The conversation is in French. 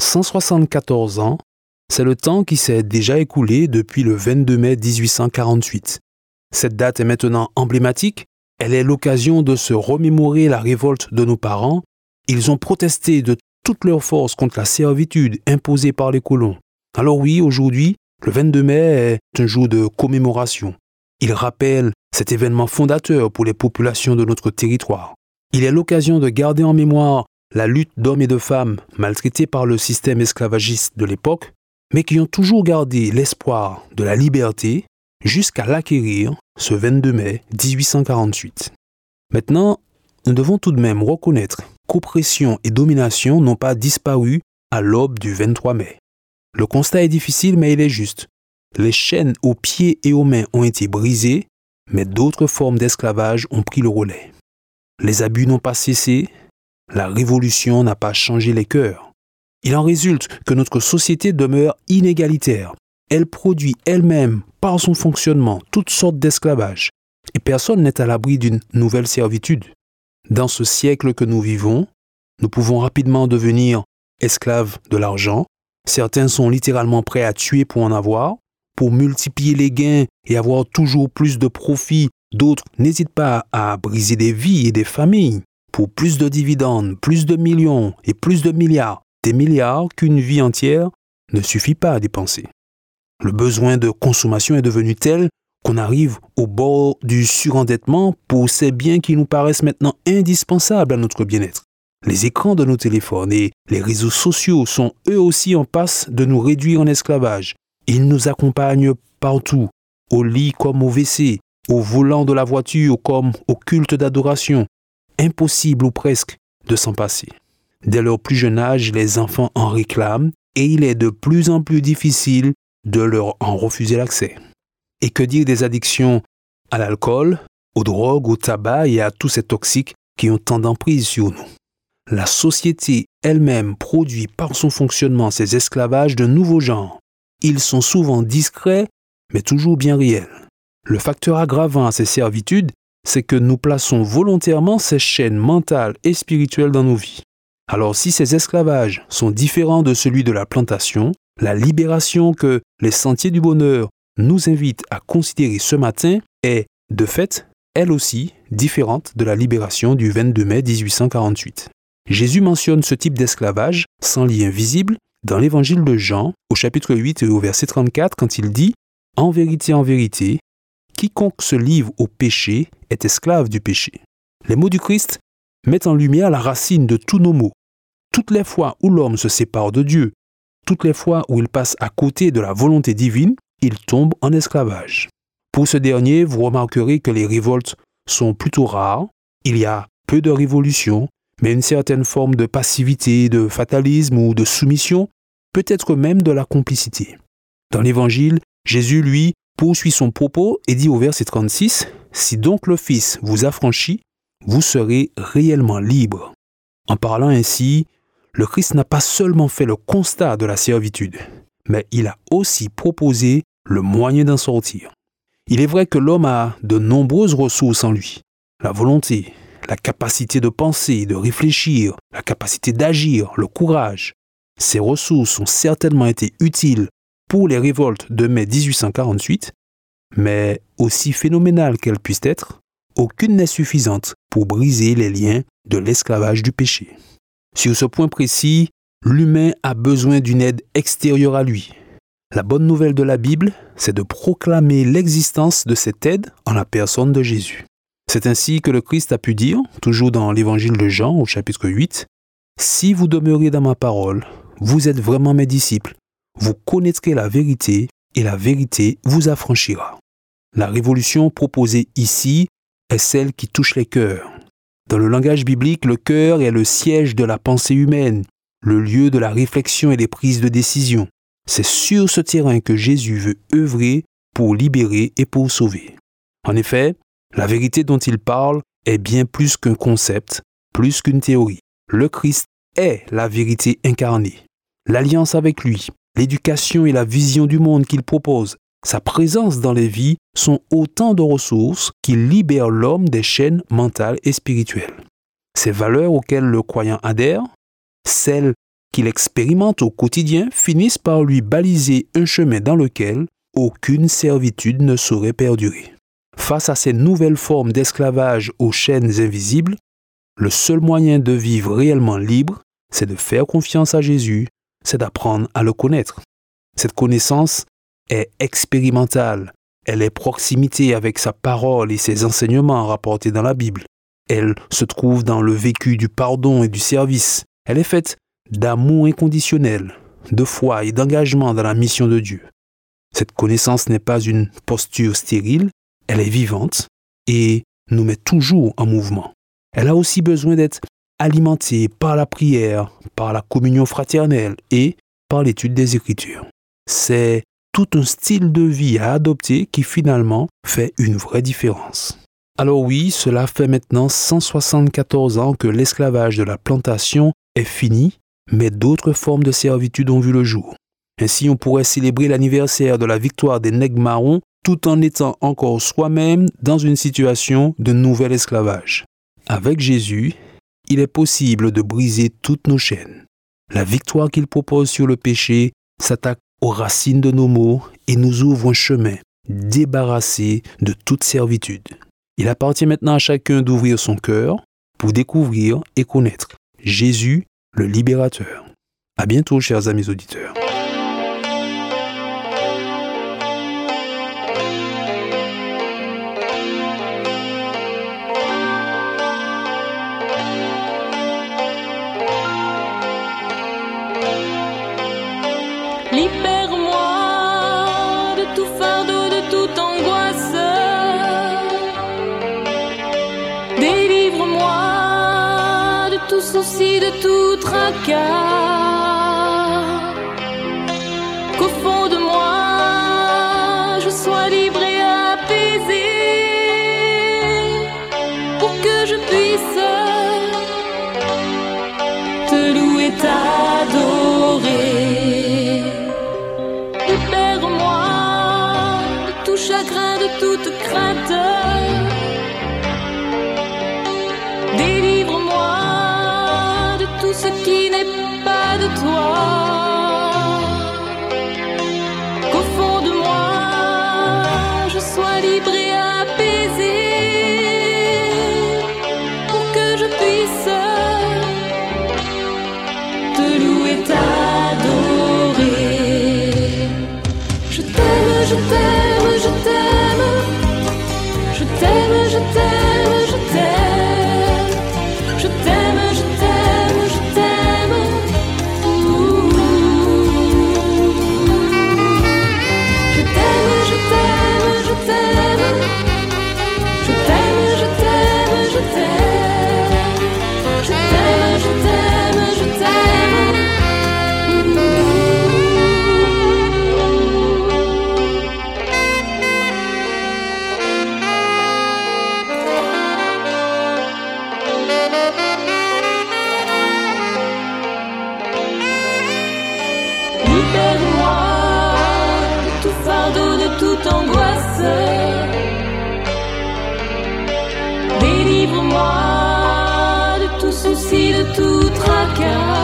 174 ans, c'est le temps qui s'est déjà écoulé depuis le 22 mai 1848. Cette date est maintenant emblématique, elle est l'occasion de se remémorer la révolte de nos parents. Ils ont protesté de toute leur force contre la servitude imposée par les colons. Alors oui, aujourd'hui, le 22 mai est un jour de commémoration. Il rappelle cet événement fondateur pour les populations de notre territoire. Il est l'occasion de garder en mémoire la lutte d'hommes et de femmes maltraités par le système esclavagiste de l'époque, mais qui ont toujours gardé l'espoir de la liberté jusqu'à l'acquérir ce 22 mai 1848. Maintenant, nous devons tout de même reconnaître qu'oppression et domination n'ont pas disparu à l'aube du 23 mai. Le constat est difficile, mais il est juste. Les chaînes aux pieds et aux mains ont été brisées, mais d'autres formes d'esclavage ont pris le relais. Les abus n'ont pas cessé, la révolution n'a pas changé les cœurs. Il en résulte que notre société demeure inégalitaire. Elle produit elle-même, par son fonctionnement, toutes sortes d'esclavage, et personne n'est à l'abri d'une nouvelle servitude. Dans ce siècle que nous vivons, nous pouvons rapidement devenir esclaves de l'argent, Certains sont littéralement prêts à tuer pour en avoir, pour multiplier les gains et avoir toujours plus de profits. D'autres n'hésitent pas à briser des vies et des familles pour plus de dividendes, plus de millions et plus de milliards. Des milliards qu'une vie entière ne suffit pas à dépenser. Le besoin de consommation est devenu tel qu'on arrive au bord du surendettement pour ces biens qui nous paraissent maintenant indispensables à notre bien-être. Les écrans de nos téléphones et les réseaux sociaux sont eux aussi en passe de nous réduire en esclavage. Ils nous accompagnent partout, au lit comme au WC, au volant de la voiture comme au culte d'adoration. Impossible ou presque de s'en passer. Dès leur plus jeune âge, les enfants en réclament et il est de plus en plus difficile de leur en refuser l'accès. Et que dire des addictions à l'alcool, aux drogues, au tabac et à tous ces toxiques qui ont tant d'emprise sur nous? La société elle-même produit par son fonctionnement ces esclavages de nouveaux genres. Ils sont souvent discrets, mais toujours bien réels. Le facteur aggravant à ces servitudes, c'est que nous plaçons volontairement ces chaînes mentales et spirituelles dans nos vies. Alors si ces esclavages sont différents de celui de la plantation, la libération que les sentiers du bonheur nous invitent à considérer ce matin est, de fait, elle aussi, différente de la libération du 22 mai 1848. Jésus mentionne ce type d'esclavage sans lien visible dans l'évangile de Jean au chapitre 8 et au verset 34 quand il dit ⁇ En vérité, en vérité, quiconque se livre au péché est esclave du péché. ⁇ Les mots du Christ mettent en lumière la racine de tous nos maux. Toutes les fois où l'homme se sépare de Dieu, toutes les fois où il passe à côté de la volonté divine, il tombe en esclavage. Pour ce dernier, vous remarquerez que les révoltes sont plutôt rares, il y a peu de révolutions, mais une certaine forme de passivité, de fatalisme ou de soumission, peut-être même de la complicité. Dans l'Évangile, Jésus, lui, poursuit son propos et dit au verset 36, Si donc le Fils vous affranchit, vous serez réellement libre. En parlant ainsi, le Christ n'a pas seulement fait le constat de la servitude, mais il a aussi proposé le moyen d'en sortir. Il est vrai que l'homme a de nombreuses ressources en lui, la volonté, la capacité de penser, de réfléchir, la capacité d'agir, le courage. Ces ressources ont certainement été utiles pour les révoltes de mai 1848, mais aussi phénoménales qu'elles puissent être, aucune n'est suffisante pour briser les liens de l'esclavage du péché. Sur ce point précis, l'humain a besoin d'une aide extérieure à lui. La bonne nouvelle de la Bible, c'est de proclamer l'existence de cette aide en la personne de Jésus. C'est ainsi que le Christ a pu dire, toujours dans l'évangile de Jean au chapitre 8, Si vous demeurez dans ma parole, vous êtes vraiment mes disciples, vous connaîtrez la vérité et la vérité vous affranchira. La révolution proposée ici est celle qui touche les cœurs. Dans le langage biblique, le cœur est le siège de la pensée humaine, le lieu de la réflexion et des prises de décision. C'est sur ce terrain que Jésus veut œuvrer pour libérer et pour sauver. En effet, la vérité dont il parle est bien plus qu'un concept, plus qu'une théorie. Le Christ est la vérité incarnée. L'alliance avec lui, l'éducation et la vision du monde qu'il propose, sa présence dans les vies sont autant de ressources qui libèrent l'homme des chaînes mentales et spirituelles. Ces valeurs auxquelles le croyant adhère, celles qu'il expérimente au quotidien, finissent par lui baliser un chemin dans lequel aucune servitude ne saurait perdurer. Face à ces nouvelles formes d'esclavage aux chaînes invisibles, le seul moyen de vivre réellement libre, c'est de faire confiance à Jésus, c'est d'apprendre à le connaître. Cette connaissance est expérimentale, elle est proximité avec sa parole et ses enseignements rapportés dans la Bible. Elle se trouve dans le vécu du pardon et du service. Elle est faite d'amour inconditionnel, de foi et d'engagement dans la mission de Dieu. Cette connaissance n'est pas une posture stérile, elle est vivante et nous met toujours en mouvement. Elle a aussi besoin d'être alimentée par la prière, par la communion fraternelle et par l'étude des Écritures. C'est tout un style de vie à adopter qui finalement fait une vraie différence. Alors oui, cela fait maintenant 174 ans que l'esclavage de la plantation est fini, mais d'autres formes de servitude ont vu le jour. Ainsi, on pourrait célébrer l'anniversaire de la victoire des nègres marrons tout en étant encore soi-même dans une situation de nouvel esclavage. Avec Jésus, il est possible de briser toutes nos chaînes. La victoire qu'il propose sur le péché s'attaque aux racines de nos maux et nous ouvre un chemin débarrassé de toute servitude. Il appartient maintenant à chacun d'ouvrir son cœur pour découvrir et connaître Jésus, le libérateur. À bientôt, chers amis auditeurs. Souci, de tout tracas. tout ce qui n'est pas de toi. Qu'au fond de moi, je sois libre et apaisé pour que je puisse te louer, t'adorer. Je t'aime, je t'aime. God.